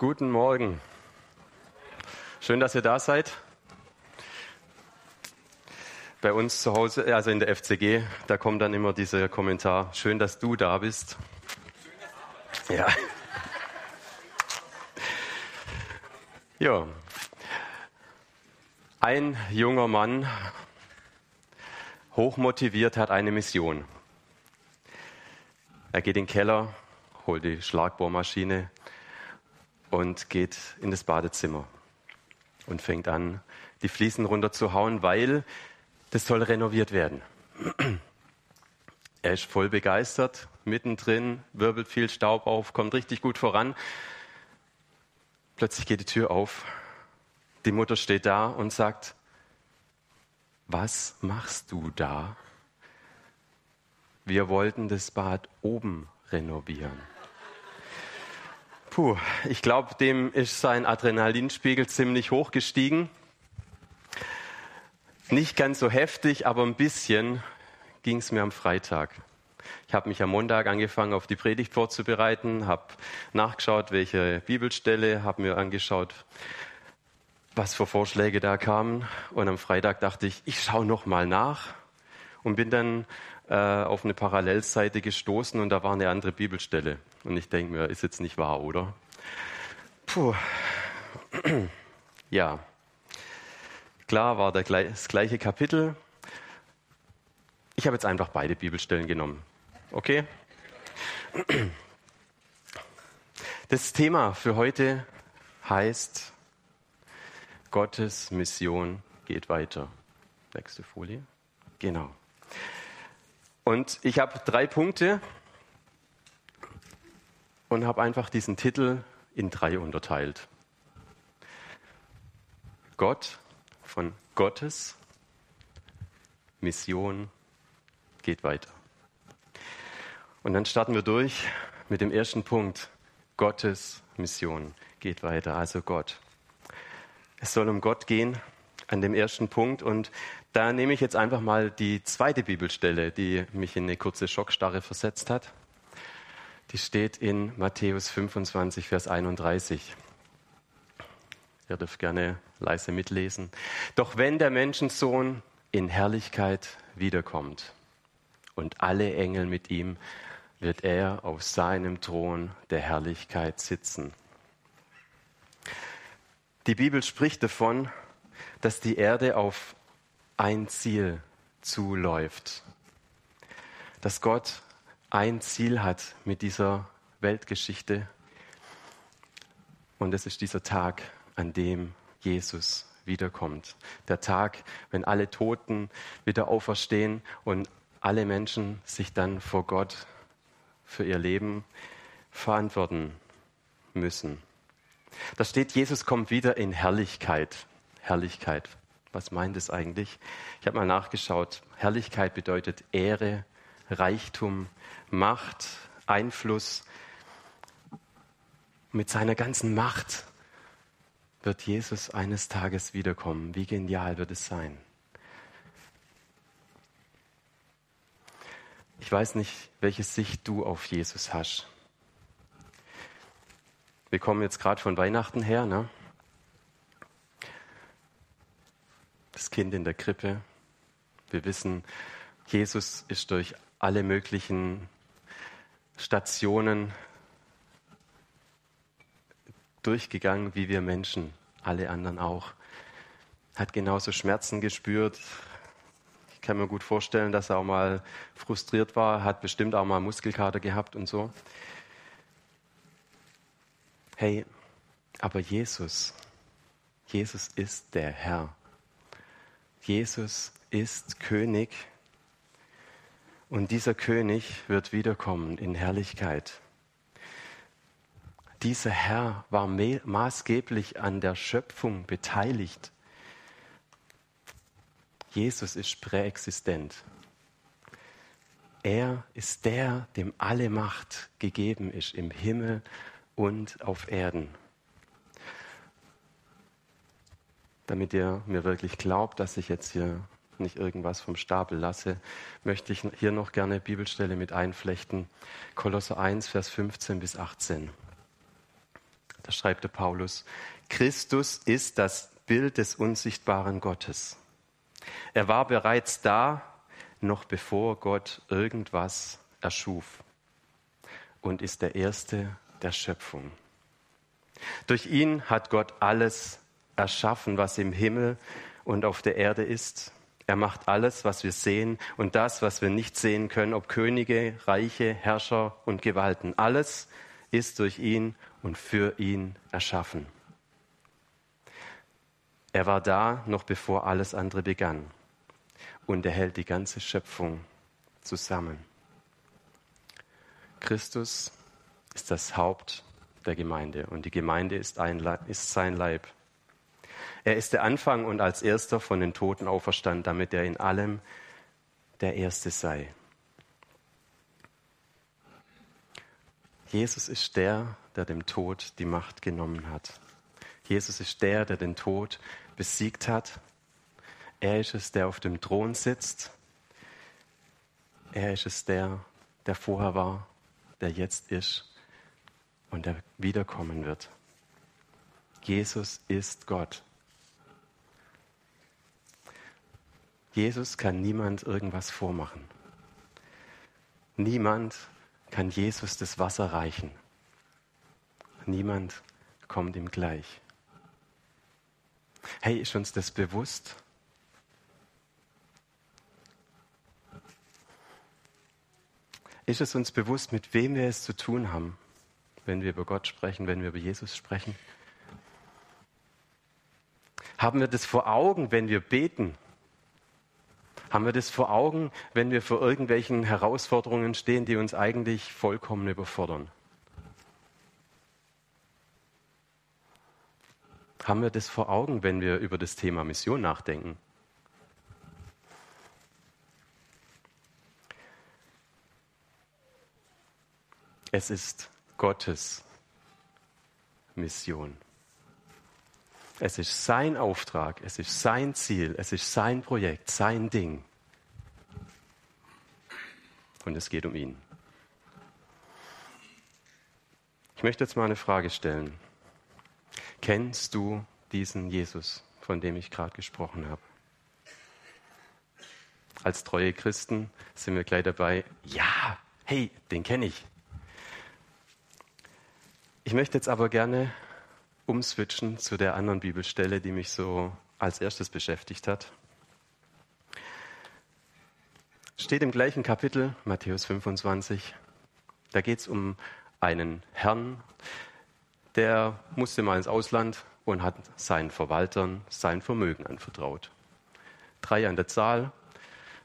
Guten Morgen. Schön, dass ihr da seid. Bei uns zu Hause, also in der FCG, da kommt dann immer dieser Kommentar, schön, dass du da bist. Ja. Ja. Ein junger Mann, hochmotiviert, hat eine Mission. Er geht in den Keller, holt die Schlagbohrmaschine, und geht in das Badezimmer und fängt an, die Fliesen runterzuhauen, weil das soll renoviert werden. Er ist voll begeistert, mittendrin, wirbelt viel Staub auf, kommt richtig gut voran. Plötzlich geht die Tür auf. Die Mutter steht da und sagt, was machst du da? Wir wollten das Bad oben renovieren. Puh, ich glaube, dem ist sein Adrenalinspiegel ziemlich hoch gestiegen. Nicht ganz so heftig, aber ein bisschen ging es mir am Freitag. Ich habe mich am Montag angefangen, auf die Predigt vorzubereiten, habe nachgeschaut, welche Bibelstelle, habe mir angeschaut, was für Vorschläge da kamen. Und am Freitag dachte ich, ich schaue noch mal nach und bin dann äh, auf eine Parallelseite gestoßen und da war eine andere Bibelstelle. Und ich denke mir, ist jetzt nicht wahr, oder? Puh. Ja. Klar war das gleiche Kapitel. Ich habe jetzt einfach beide Bibelstellen genommen. Okay? Das Thema für heute heißt Gottes Mission geht weiter. Nächste Folie. Genau. Und ich habe drei Punkte und habe einfach diesen Titel in drei unterteilt. Gott von Gottes Mission geht weiter. Und dann starten wir durch mit dem ersten Punkt. Gottes Mission geht weiter, also Gott. Es soll um Gott gehen an dem ersten Punkt und da nehme ich jetzt einfach mal die zweite Bibelstelle, die mich in eine kurze Schockstarre versetzt hat. Die steht in Matthäus 25, Vers 31. Ihr dürft gerne leise mitlesen. Doch wenn der Menschensohn in Herrlichkeit wiederkommt und alle Engel mit ihm, wird er auf seinem Thron der Herrlichkeit sitzen. Die Bibel spricht davon, dass die Erde auf ein Ziel zuläuft. Dass Gott ein Ziel hat mit dieser Weltgeschichte. Und es ist dieser Tag, an dem Jesus wiederkommt. Der Tag, wenn alle Toten wieder auferstehen und alle Menschen sich dann vor Gott für ihr Leben verantworten müssen. Da steht, Jesus kommt wieder in Herrlichkeit. Herrlichkeit. Was meint es eigentlich? Ich habe mal nachgeschaut. Herrlichkeit bedeutet Ehre, Reichtum, Macht, Einfluss. Mit seiner ganzen Macht wird Jesus eines Tages wiederkommen. Wie genial wird es sein? Ich weiß nicht, welche Sicht du auf Jesus hast. Wir kommen jetzt gerade von Weihnachten her, ne? Das Kind in der Krippe. Wir wissen, Jesus ist durch alle möglichen Stationen durchgegangen, wie wir Menschen, alle anderen auch. Hat genauso Schmerzen gespürt. Ich kann mir gut vorstellen, dass er auch mal frustriert war, hat bestimmt auch mal Muskelkater gehabt und so. Hey, aber Jesus, Jesus ist der Herr. Jesus ist König und dieser König wird wiederkommen in Herrlichkeit. Dieser Herr war maßgeblich an der Schöpfung beteiligt. Jesus ist präexistent. Er ist der, dem alle Macht gegeben ist im Himmel und auf Erden. Damit ihr mir wirklich glaubt, dass ich jetzt hier nicht irgendwas vom Stapel lasse, möchte ich hier noch gerne Bibelstelle mit einflechten. Kolosse 1, Vers 15 bis 18. da schreibt der Paulus, Christus ist das Bild des unsichtbaren Gottes. Er war bereits da, noch bevor Gott irgendwas erschuf und ist der Erste der Schöpfung. Durch ihn hat Gott alles erschaffen, was im Himmel und auf der Erde ist. Er macht alles, was wir sehen und das, was wir nicht sehen können, ob Könige, Reiche, Herrscher und Gewalten. Alles ist durch ihn und für ihn erschaffen. Er war da, noch bevor alles andere begann. Und er hält die ganze Schöpfung zusammen. Christus ist das Haupt der Gemeinde und die Gemeinde ist, ein, ist sein Leib. Er ist der Anfang und als erster von den Toten auferstand, damit er in allem der Erste sei. Jesus ist der, der dem Tod die Macht genommen hat. Jesus ist der, der den Tod besiegt hat. Er ist es, der auf dem Thron sitzt. Er ist es, der, der vorher war, der jetzt ist und der wiederkommen wird. Jesus ist Gott. Jesus kann niemand irgendwas vormachen. Niemand kann Jesus das Wasser reichen. Niemand kommt ihm gleich. Hey, ist uns das bewusst? Ist es uns bewusst, mit wem wir es zu tun haben, wenn wir über Gott sprechen, wenn wir über Jesus sprechen? Haben wir das vor Augen, wenn wir beten? Haben wir das vor Augen, wenn wir vor irgendwelchen Herausforderungen stehen, die uns eigentlich vollkommen überfordern? Haben wir das vor Augen, wenn wir über das Thema Mission nachdenken? Es ist Gottes Mission. Es ist sein Auftrag, es ist sein Ziel, es ist sein Projekt, sein Ding. Und es geht um ihn. Ich möchte jetzt mal eine Frage stellen. Kennst du diesen Jesus, von dem ich gerade gesprochen habe? Als treue Christen sind wir gleich dabei, ja, hey, den kenne ich. Ich möchte jetzt aber gerne umswitchen zu der anderen Bibelstelle, die mich so als erstes beschäftigt hat. Steht im gleichen Kapitel, Matthäus 25. Da geht es um einen Herrn, der musste mal ins Ausland und hat seinen Verwaltern sein Vermögen anvertraut. Drei an der Zahl.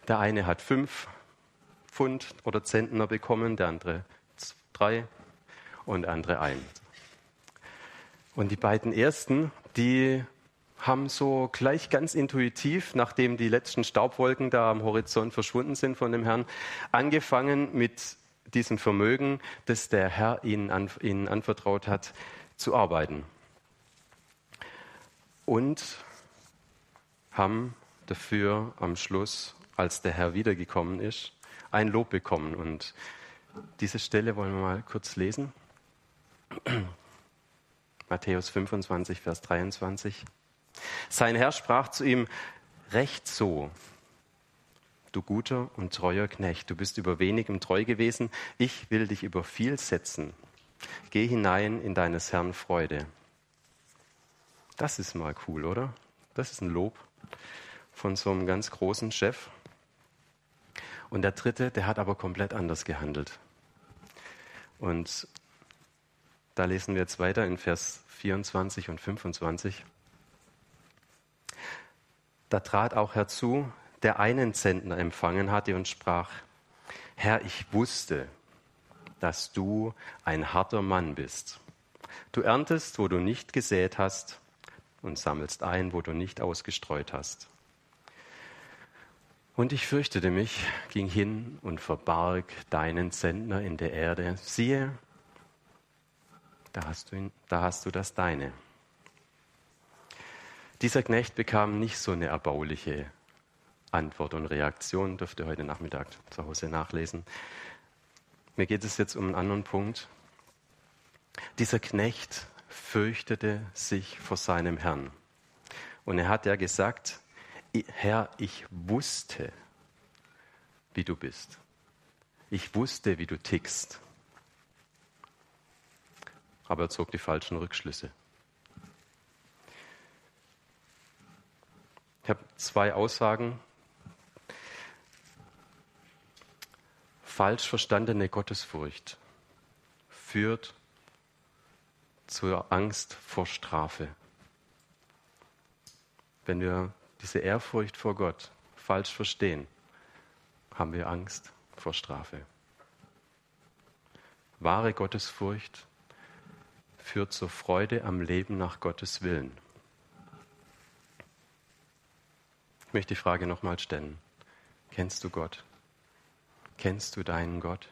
Der eine hat fünf Pfund oder Zentner bekommen, der andere drei und der andere ein. Und die beiden ersten, die haben so gleich ganz intuitiv, nachdem die letzten Staubwolken da am Horizont verschwunden sind von dem Herrn, angefangen mit diesem Vermögen, das der Herr ihnen, an, ihnen anvertraut hat, zu arbeiten. Und haben dafür am Schluss, als der Herr wiedergekommen ist, ein Lob bekommen. Und diese Stelle wollen wir mal kurz lesen. Matthäus 25, Vers 23. Sein Herr sprach zu ihm, Recht so, du guter und treuer Knecht, du bist über wenigem treu gewesen, ich will dich über viel setzen. Geh hinein in deines Herrn Freude. Das ist mal cool, oder? Das ist ein Lob von so einem ganz großen Chef. Und der dritte, der hat aber komplett anders gehandelt. Und da lesen wir jetzt weiter in Vers 24 und 25. Da trat auch herzu, der einen Zentner empfangen hatte und sprach, Herr, ich wusste, dass du ein harter Mann bist. Du erntest, wo du nicht gesät hast und sammelst ein, wo du nicht ausgestreut hast. Und ich fürchtete mich, ging hin und verbarg deinen Zentner in der Erde. Siehe, da hast du, ihn, da hast du das Deine. Dieser Knecht bekam nicht so eine erbauliche Antwort und Reaktion, dürft ihr heute Nachmittag zu Hause nachlesen. Mir geht es jetzt um einen anderen Punkt. Dieser Knecht fürchtete sich vor seinem Herrn. Und er hat ja gesagt, Herr, ich wusste, wie du bist. Ich wusste, wie du tickst. Aber er zog die falschen Rückschlüsse. Ich habe zwei Aussagen. Falsch verstandene Gottesfurcht führt zur Angst vor Strafe. Wenn wir diese Ehrfurcht vor Gott falsch verstehen, haben wir Angst vor Strafe. Wahre Gottesfurcht führt zur Freude am Leben nach Gottes Willen. Ich möchte die Frage nochmal stellen. Kennst du Gott? Kennst du deinen Gott?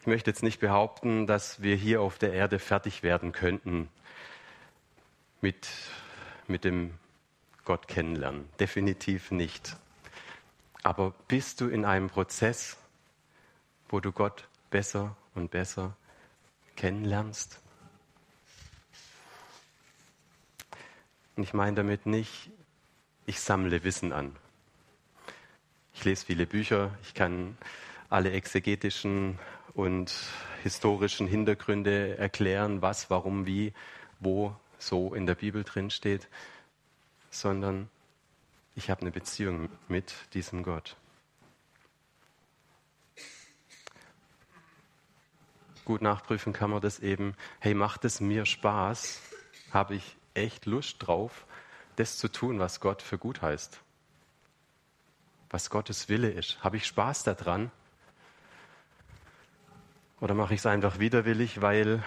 Ich möchte jetzt nicht behaupten, dass wir hier auf der Erde fertig werden könnten mit, mit dem Gott kennenlernen. Definitiv nicht. Aber bist du in einem Prozess, wo du Gott besser und besser kennenlernst? Und ich meine damit nicht, ich sammle Wissen an. Ich lese viele Bücher, ich kann alle exegetischen und historischen Hintergründe erklären, was, warum, wie, wo so in der Bibel drin steht, sondern ich habe eine Beziehung mit diesem Gott. Gut nachprüfen kann man das eben, hey, macht es mir Spaß? Habe ich echt Lust drauf, das zu tun, was Gott für gut heißt. Was Gottes Wille ist. Habe ich Spaß daran? Oder mache ich es einfach widerwillig, weil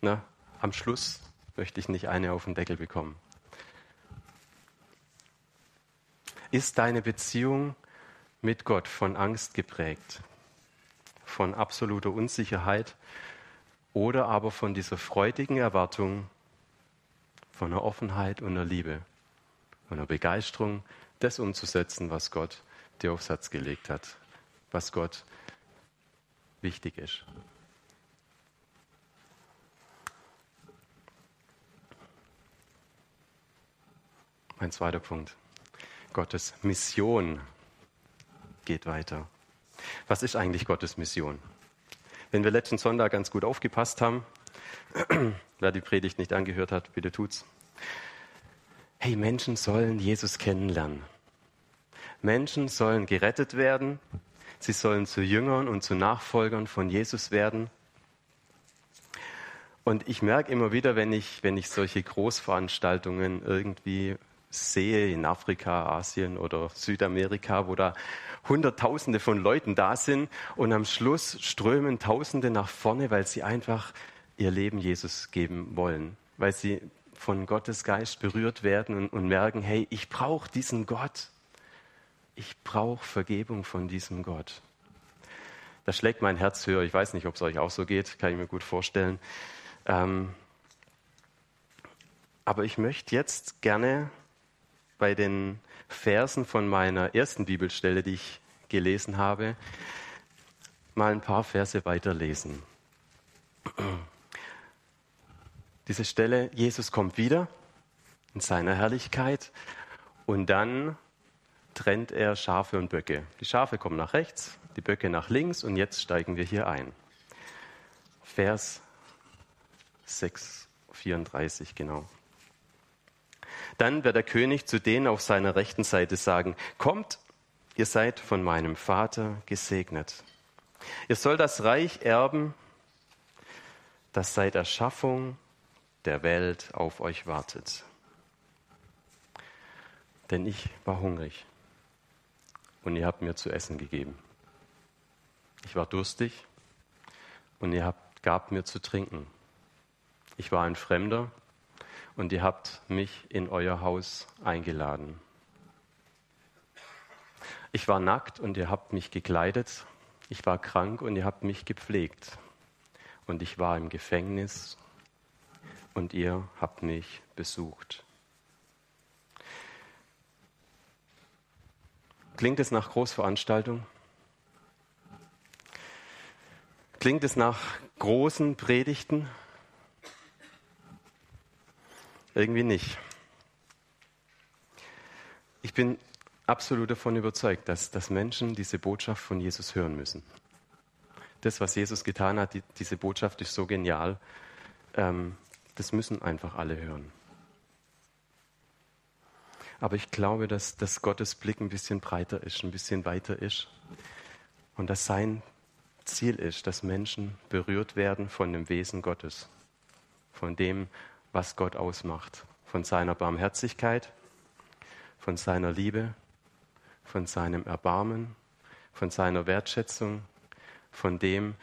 na, am Schluss möchte ich nicht eine auf den Deckel bekommen. Ist deine Beziehung mit Gott von Angst geprägt, von absoluter Unsicherheit oder aber von dieser freudigen Erwartung, von einer Offenheit und einer Liebe, von einer Begeisterung, das umzusetzen, was Gott dir aufs Herz gelegt hat, was Gott wichtig ist. Mein zweiter Punkt. Gottes Mission geht weiter. Was ist eigentlich Gottes Mission? Wenn wir letzten Sonntag ganz gut aufgepasst haben, Wer die Predigt nicht angehört hat, bitte tut's. Hey, Menschen sollen Jesus kennenlernen. Menschen sollen gerettet werden. Sie sollen zu Jüngern und zu Nachfolgern von Jesus werden. Und ich merke immer wieder, wenn ich, wenn ich solche Großveranstaltungen irgendwie sehe in Afrika, Asien oder Südamerika, wo da Hunderttausende von Leuten da sind und am Schluss strömen Tausende nach vorne, weil sie einfach ihr Leben Jesus geben wollen, weil sie von Gottes Geist berührt werden und, und merken, hey, ich brauche diesen Gott. Ich brauche Vergebung von diesem Gott. Da schlägt mein Herz höher. Ich weiß nicht, ob es euch auch so geht, kann ich mir gut vorstellen. Ähm, aber ich möchte jetzt gerne bei den Versen von meiner ersten Bibelstelle, die ich gelesen habe, mal ein paar Verse weiterlesen diese Stelle, Jesus kommt wieder in seiner Herrlichkeit und dann trennt er Schafe und Böcke. Die Schafe kommen nach rechts, die Böcke nach links und jetzt steigen wir hier ein. Vers 6, 34 genau. Dann wird der König zu denen auf seiner rechten Seite sagen, kommt, ihr seid von meinem Vater gesegnet. Ihr sollt das Reich erben, das seit Erschaffung der Welt auf euch wartet. Denn ich war hungrig und ihr habt mir zu essen gegeben. Ich war durstig und ihr habt, gabt mir zu trinken. Ich war ein Fremder und ihr habt mich in euer Haus eingeladen. Ich war nackt und ihr habt mich gekleidet. Ich war krank und ihr habt mich gepflegt. Und ich war im Gefängnis und ihr habt mich besucht. Klingt es nach Großveranstaltung? Klingt es nach großen Predigten? Irgendwie nicht. Ich bin absolut davon überzeugt, dass, dass Menschen diese Botschaft von Jesus hören müssen. Das, was Jesus getan hat, die, diese Botschaft ist so genial, ähm, das müssen einfach alle hören. Aber ich glaube, dass, dass Gottes Blick ein bisschen breiter ist, ein bisschen weiter ist. Und dass sein Ziel ist, dass Menschen berührt werden von dem Wesen Gottes, von dem, was Gott ausmacht, von seiner Barmherzigkeit, von seiner Liebe, von seinem Erbarmen, von seiner Wertschätzung, von dem,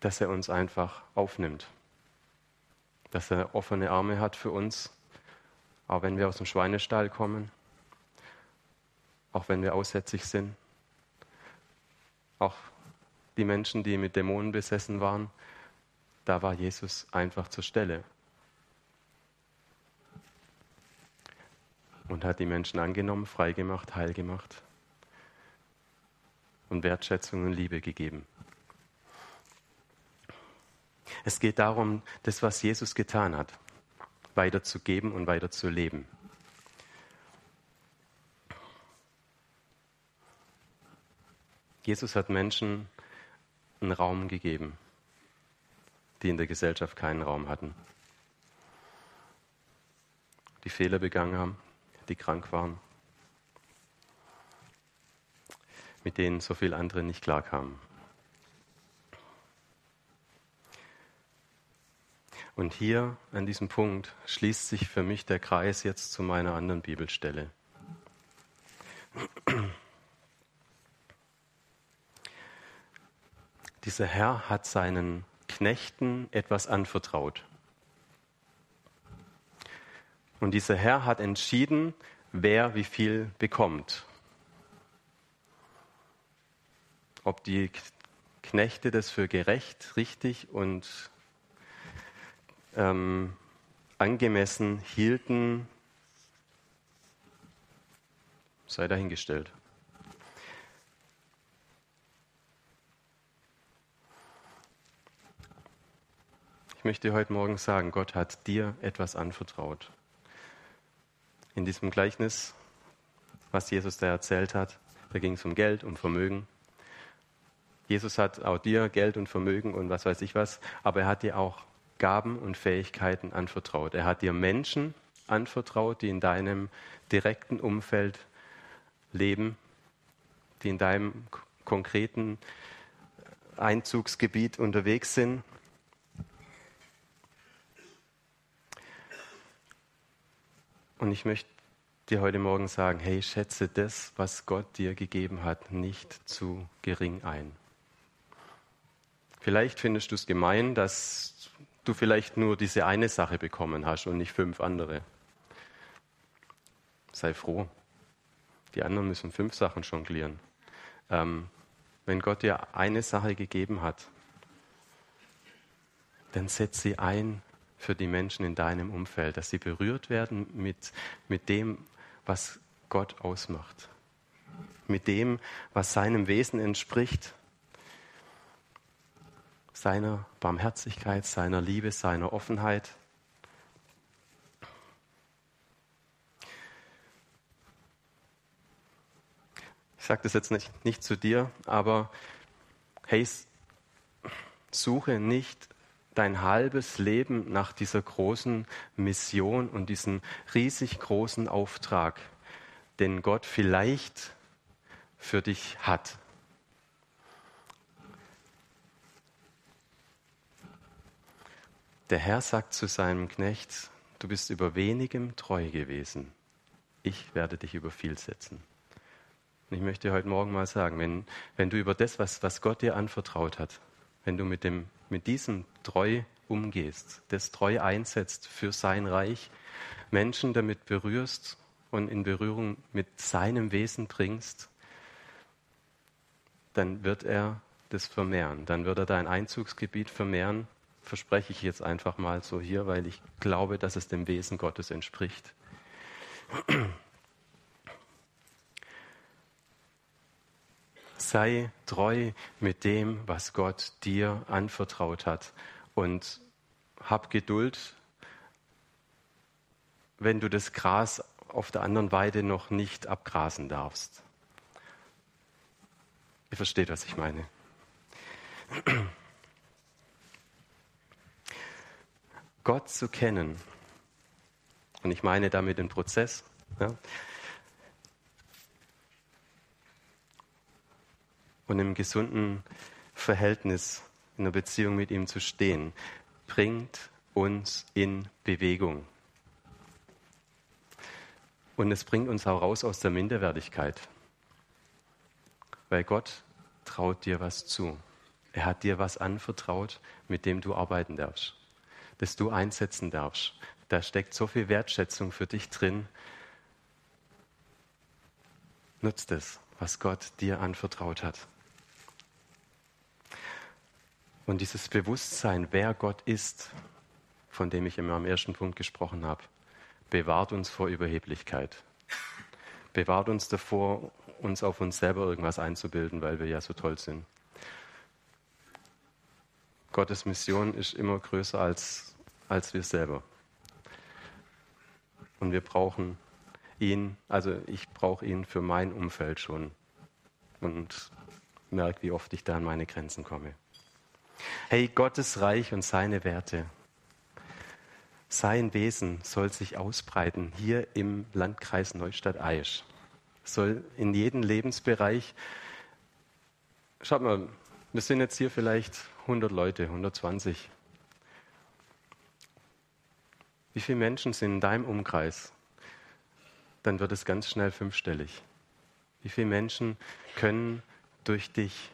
dass er uns einfach aufnimmt, dass er offene Arme hat für uns, auch wenn wir aus dem Schweinestall kommen, auch wenn wir aussätzig sind, auch die Menschen, die mit Dämonen besessen waren, da war Jesus einfach zur Stelle. Und hat die Menschen angenommen, freigemacht, heil gemacht und Wertschätzung und Liebe gegeben. Es geht darum, das, was Jesus getan hat, weiterzugeben und weiterzuleben. Jesus hat Menschen einen Raum gegeben, die in der Gesellschaft keinen Raum hatten, die Fehler begangen haben, die krank waren, mit denen so viele andere nicht klarkamen. Und hier an diesem Punkt schließt sich für mich der Kreis jetzt zu meiner anderen Bibelstelle. Dieser Herr hat seinen Knechten etwas anvertraut. Und dieser Herr hat entschieden, wer wie viel bekommt. Ob die Knechte das für gerecht, richtig und ähm, angemessen hielten, sei dahingestellt. Ich möchte heute Morgen sagen, Gott hat dir etwas anvertraut. In diesem Gleichnis, was Jesus da erzählt hat, da ging es um Geld, um Vermögen. Jesus hat auch dir Geld und Vermögen und was weiß ich was, aber er hat dir auch Gaben und Fähigkeiten anvertraut. Er hat dir Menschen anvertraut, die in deinem direkten Umfeld leben, die in deinem konkreten Einzugsgebiet unterwegs sind Und ich möchte dir heute Morgen sagen, hey, schätze das, was Gott dir gegeben hat, nicht zu gering ein. Vielleicht findest du es gemein, dass du vielleicht nur diese eine Sache bekommen hast und nicht fünf andere. Sei froh. Die anderen müssen fünf Sachen jonglieren. Ähm, wenn Gott dir eine Sache gegeben hat, dann setz sie ein für die Menschen in deinem Umfeld, dass sie berührt werden mit, mit dem, was Gott ausmacht, mit dem, was seinem Wesen entspricht, seiner Barmherzigkeit, seiner Liebe, seiner Offenheit. Ich sage das jetzt nicht, nicht zu dir, aber hey, suche nicht dein halbes Leben nach dieser großen Mission und diesem riesig großen Auftrag, den Gott vielleicht für dich hat. Der Herr sagt zu seinem Knecht, du bist über wenigem treu gewesen. Ich werde dich über viel setzen. Und ich möchte heute Morgen mal sagen, wenn, wenn du über das, was, was Gott dir anvertraut hat, wenn du mit, dem, mit diesem treu umgehst, das treu einsetzt für sein Reich, Menschen damit berührst und in Berührung mit seinem Wesen bringst, dann wird er das vermehren. Dann wird er dein Einzugsgebiet vermehren. Verspreche ich jetzt einfach mal so hier, weil ich glaube, dass es dem Wesen Gottes entspricht. Sei treu mit dem, was Gott dir anvertraut hat. Und hab Geduld, wenn du das Gras auf der anderen Weide noch nicht abgrasen darfst. Ihr versteht, was ich meine. Gott zu kennen, und ich meine damit den Prozess, ja, und im gesunden Verhältnis, in einer Beziehung mit ihm zu stehen, bringt uns in Bewegung. Und es bringt uns auch raus aus der Minderwertigkeit. Weil Gott traut dir was zu. Er hat dir was anvertraut, mit dem du arbeiten darfst, das du einsetzen darfst. Da steckt so viel Wertschätzung für dich drin. Nutzt es, was Gott dir anvertraut hat. Und dieses Bewusstsein, wer Gott ist, von dem ich immer am ersten Punkt gesprochen habe, bewahrt uns vor Überheblichkeit. Bewahrt uns davor, uns auf uns selber irgendwas einzubilden, weil wir ja so toll sind. Gottes Mission ist immer größer als, als wir selber. Und wir brauchen ihn, also ich brauche ihn für mein Umfeld schon. Und merke, wie oft ich da an meine Grenzen komme. Hey, Gottes Reich und seine Werte, sein Wesen soll sich ausbreiten hier im Landkreis Neustadt-Aisch. Soll in jeden Lebensbereich. Schaut mal, wir sind jetzt hier vielleicht 100 Leute, 120. Wie viele Menschen sind in deinem Umkreis? Dann wird es ganz schnell fünfstellig. Wie viele Menschen können durch dich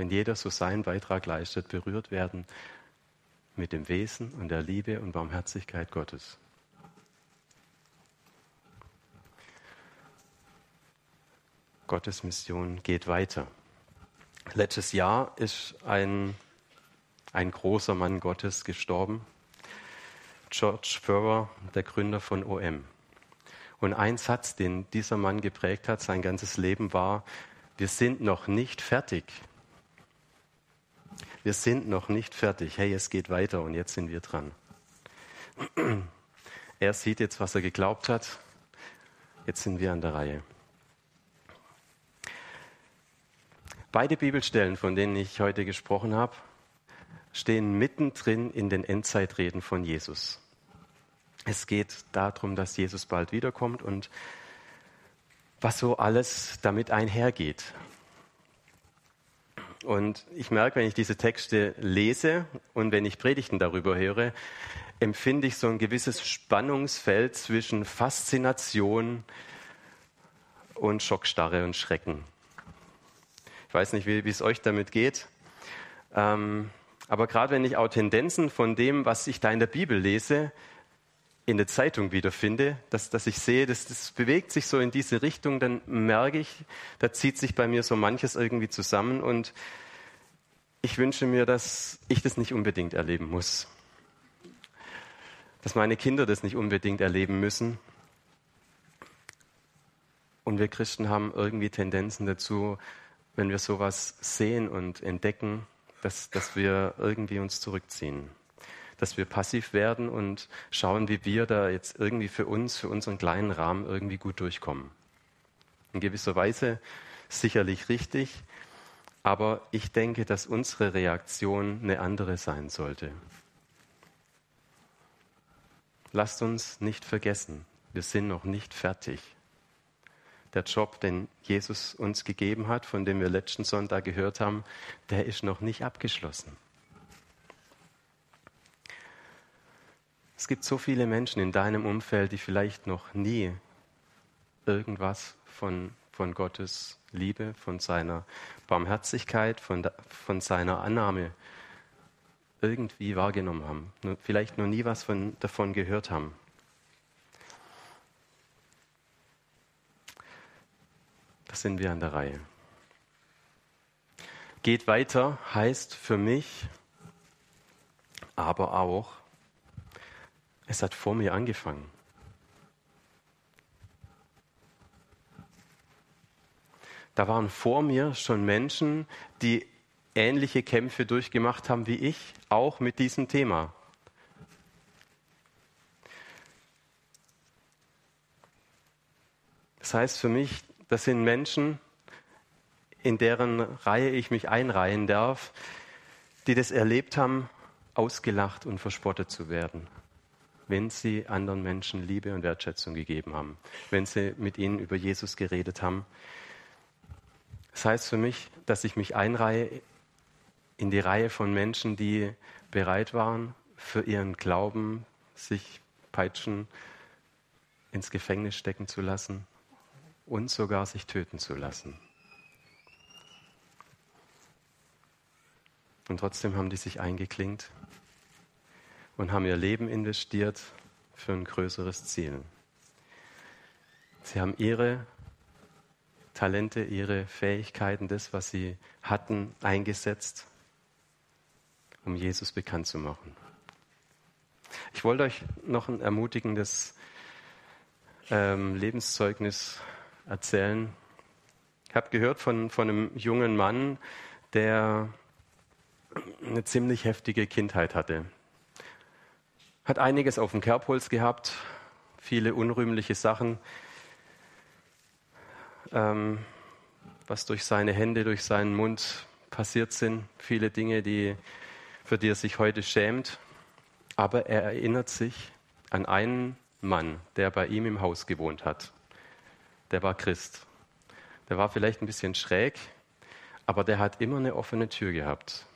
wenn jeder so seinen Beitrag leistet, berührt werden mit dem Wesen und der Liebe und Barmherzigkeit Gottes. Gottes Mission geht weiter. Letztes Jahr ist ein, ein großer Mann Gottes gestorben, George Furrer, der Gründer von OM. Und ein Satz, den dieser Mann geprägt hat, sein ganzes Leben war, wir sind noch nicht fertig wir sind noch nicht fertig. Hey, es geht weiter und jetzt sind wir dran. Er sieht jetzt, was er geglaubt hat. Jetzt sind wir an der Reihe. Beide Bibelstellen, von denen ich heute gesprochen habe, stehen mittendrin in den Endzeitreden von Jesus. Es geht darum, dass Jesus bald wiederkommt und was so alles damit einhergeht. Und ich merke, wenn ich diese Texte lese und wenn ich Predigten darüber höre, empfinde ich so ein gewisses Spannungsfeld zwischen Faszination und Schockstarre und Schrecken. Ich weiß nicht, wie, wie es euch damit geht. Ähm, aber gerade wenn ich auch Tendenzen von dem, was ich da in der Bibel lese, in der Zeitung wiederfinde, dass, dass ich sehe, dass das bewegt sich so in diese Richtung, dann merke ich, da zieht sich bei mir so manches irgendwie zusammen und ich wünsche mir, dass ich das nicht unbedingt erleben muss. Dass meine Kinder das nicht unbedingt erleben müssen. Und wir Christen haben irgendwie Tendenzen dazu, wenn wir sowas sehen und entdecken, dass, dass wir irgendwie uns zurückziehen dass wir passiv werden und schauen, wie wir da jetzt irgendwie für uns, für unseren kleinen Rahmen irgendwie gut durchkommen. In gewisser Weise sicherlich richtig, aber ich denke, dass unsere Reaktion eine andere sein sollte. Lasst uns nicht vergessen, wir sind noch nicht fertig. Der Job, den Jesus uns gegeben hat, von dem wir letzten Sonntag gehört haben, der ist noch nicht abgeschlossen. Es gibt so viele Menschen in deinem Umfeld, die vielleicht noch nie irgendwas von, von Gottes Liebe, von seiner Barmherzigkeit, von, von seiner Annahme irgendwie wahrgenommen haben. Vielleicht noch nie was von, davon gehört haben. Da sind wir an der Reihe. Geht weiter heißt für mich aber auch, es hat vor mir angefangen. Da waren vor mir schon Menschen, die ähnliche Kämpfe durchgemacht haben wie ich, auch mit diesem Thema. Das heißt für mich, das sind Menschen, in deren Reihe ich mich einreihen darf, die das erlebt haben, ausgelacht und verspottet zu werden, wenn sie anderen Menschen Liebe und Wertschätzung gegeben haben, wenn sie mit ihnen über Jesus geredet haben. Das heißt für mich, dass ich mich einreihe in die Reihe von Menschen, die bereit waren, für ihren Glauben sich peitschen, ins Gefängnis stecken zu lassen und sogar sich töten zu lassen. Und trotzdem haben die sich eingeklinkt und haben ihr Leben investiert für ein größeres Ziel. Sie haben ihre Talente, ihre Fähigkeiten, das, was sie hatten, eingesetzt, um Jesus bekannt zu machen. Ich wollte euch noch ein ermutigendes ähm, Lebenszeugnis erzählen. Ich habe gehört von, von einem jungen Mann, der eine ziemlich heftige Kindheit hatte. Hat einiges auf dem Kerbholz gehabt, viele unrühmliche Sachen, ähm, was durch seine Hände, durch seinen Mund passiert sind, viele Dinge, die, für die er sich heute schämt. Aber er erinnert sich an einen Mann, der bei ihm im Haus gewohnt hat. Der war Christ. Der war vielleicht ein bisschen schräg, aber der hat immer eine offene Tür gehabt.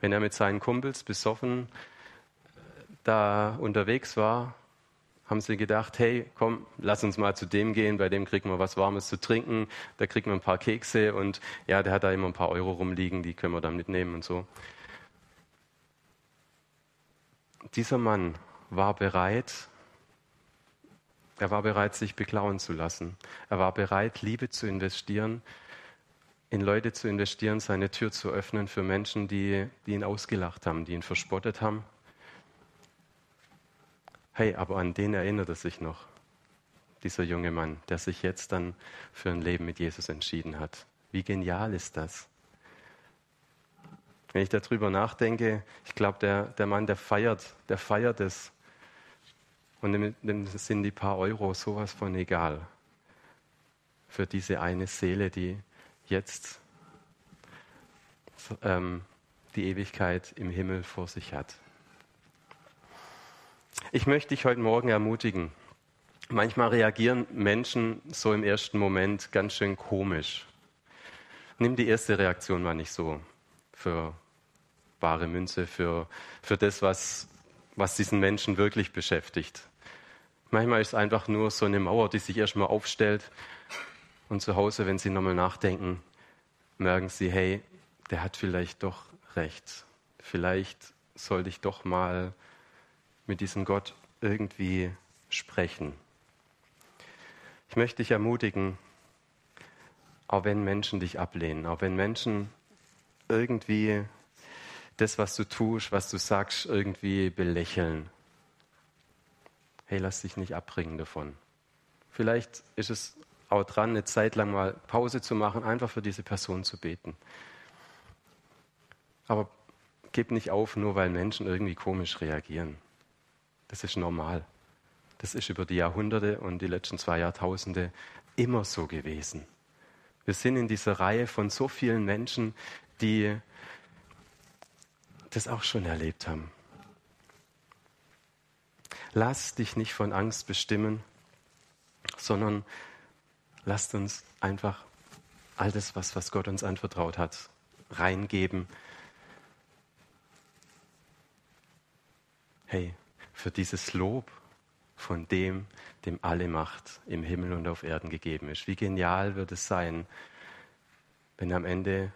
Wenn er mit seinen Kumpels besoffen da unterwegs war, haben sie gedacht, hey, komm, lass uns mal zu dem gehen, bei dem kriegen wir was Warmes zu trinken, da kriegen wir ein paar Kekse und ja, der hat da immer ein paar Euro rumliegen, die können wir dann mitnehmen und so. Dieser Mann war bereit, er war bereit, sich beklauen zu lassen. Er war bereit, Liebe zu investieren in Leute zu investieren, seine Tür zu öffnen für Menschen, die, die ihn ausgelacht haben, die ihn verspottet haben. Hey, aber an den erinnert er sich noch, dieser junge Mann, der sich jetzt dann für ein Leben mit Jesus entschieden hat. Wie genial ist das? Wenn ich darüber nachdenke, ich glaube, der, der Mann, der feiert, der feiert es. Und dem sind die paar Euro sowas von egal. Für diese eine Seele, die, jetzt ähm, die Ewigkeit im Himmel vor sich hat. Ich möchte dich heute Morgen ermutigen. Manchmal reagieren Menschen so im ersten Moment ganz schön komisch. Nimm die erste Reaktion mal nicht so für wahre Münze, für, für das, was, was diesen Menschen wirklich beschäftigt. Manchmal ist es einfach nur so eine Mauer, die sich erstmal aufstellt und zu Hause, wenn Sie nochmal nachdenken, merken Sie, hey, der hat vielleicht doch recht. Vielleicht sollte ich doch mal mit diesem Gott irgendwie sprechen. Ich möchte dich ermutigen, auch wenn Menschen dich ablehnen, auch wenn Menschen irgendwie das, was du tust, was du sagst, irgendwie belächeln. Hey, lass dich nicht abbringen davon. Vielleicht ist es auch dran, eine Zeit lang mal Pause zu machen, einfach für diese Person zu beten. Aber gib nicht auf, nur weil Menschen irgendwie komisch reagieren. Das ist normal. Das ist über die Jahrhunderte und die letzten zwei Jahrtausende immer so gewesen. Wir sind in dieser Reihe von so vielen Menschen, die das auch schon erlebt haben. Lass dich nicht von Angst bestimmen, sondern lasst uns einfach all das, was, was Gott uns anvertraut hat, reingeben. Hey, für dieses Lob von dem, dem alle Macht im Himmel und auf Erden gegeben ist. Wie genial wird es sein, wenn am Ende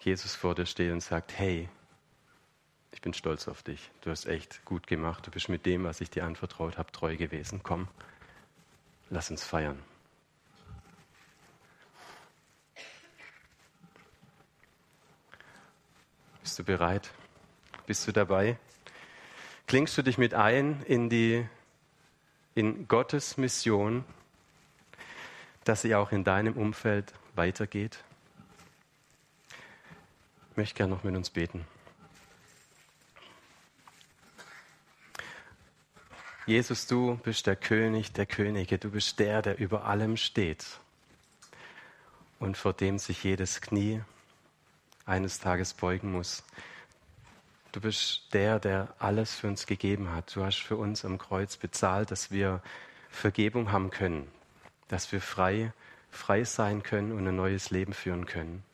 Jesus vor dir steht und sagt, hey, ich bin stolz auf dich, du hast echt gut gemacht, du bist mit dem, was ich dir anvertraut habe, treu gewesen. Komm, lass uns feiern. Bist du bereit? Bist du dabei? Klingst du dich mit ein in die in Gottes Mission, dass sie auch in deinem Umfeld weitergeht. Ich möchte gerne noch mit uns beten. Jesus, du bist der König der Könige, du bist der, der über allem steht und vor dem sich jedes Knie eines Tages beugen muss. Du bist der, der alles für uns gegeben hat. Du hast für uns am Kreuz bezahlt, dass wir Vergebung haben können, dass wir frei, frei sein können und ein neues Leben führen können.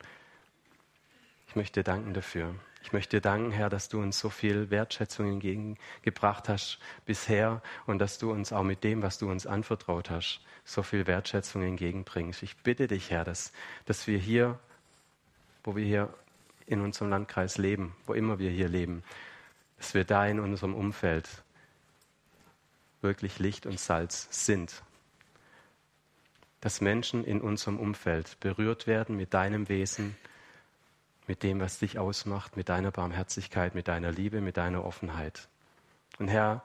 Ich möchte dir danken dafür. Ich möchte dir danken, Herr, dass du uns so viel Wertschätzung entgegengebracht hast bisher und dass du uns auch mit dem, was du uns anvertraut hast, so viel Wertschätzung entgegenbringst. Ich bitte dich, Herr, dass, dass wir hier, wo wir hier in unserem Landkreis leben, wo immer wir hier leben, dass wir da in unserem Umfeld wirklich Licht und Salz sind. Dass Menschen in unserem Umfeld berührt werden mit deinem Wesen, mit dem, was dich ausmacht, mit deiner Barmherzigkeit, mit deiner Liebe, mit deiner Offenheit. Und Herr,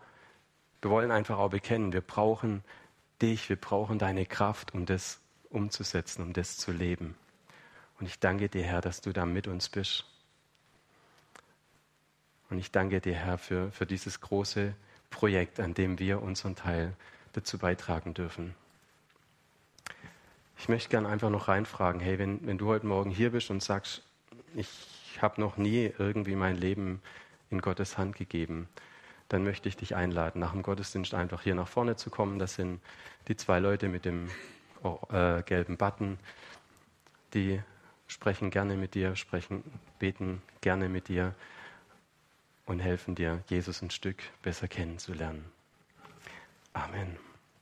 wir wollen einfach auch bekennen, wir brauchen dich, wir brauchen deine Kraft, um das umzusetzen, um das zu leben. Und ich danke dir, Herr, dass du da mit uns bist. Und ich danke dir, Herr, für, für dieses große Projekt, an dem wir unseren Teil dazu beitragen dürfen. Ich möchte gerne einfach noch reinfragen, hey, wenn, wenn du heute Morgen hier bist und sagst, ich habe noch nie irgendwie mein Leben in Gottes Hand gegeben, dann möchte ich dich einladen, nach dem Gottesdienst einfach hier nach vorne zu kommen. Das sind die zwei Leute mit dem äh, gelben Button, die sprechen gerne mit dir, sprechen, beten gerne mit dir und helfen dir, Jesus ein Stück besser kennenzulernen. Amen.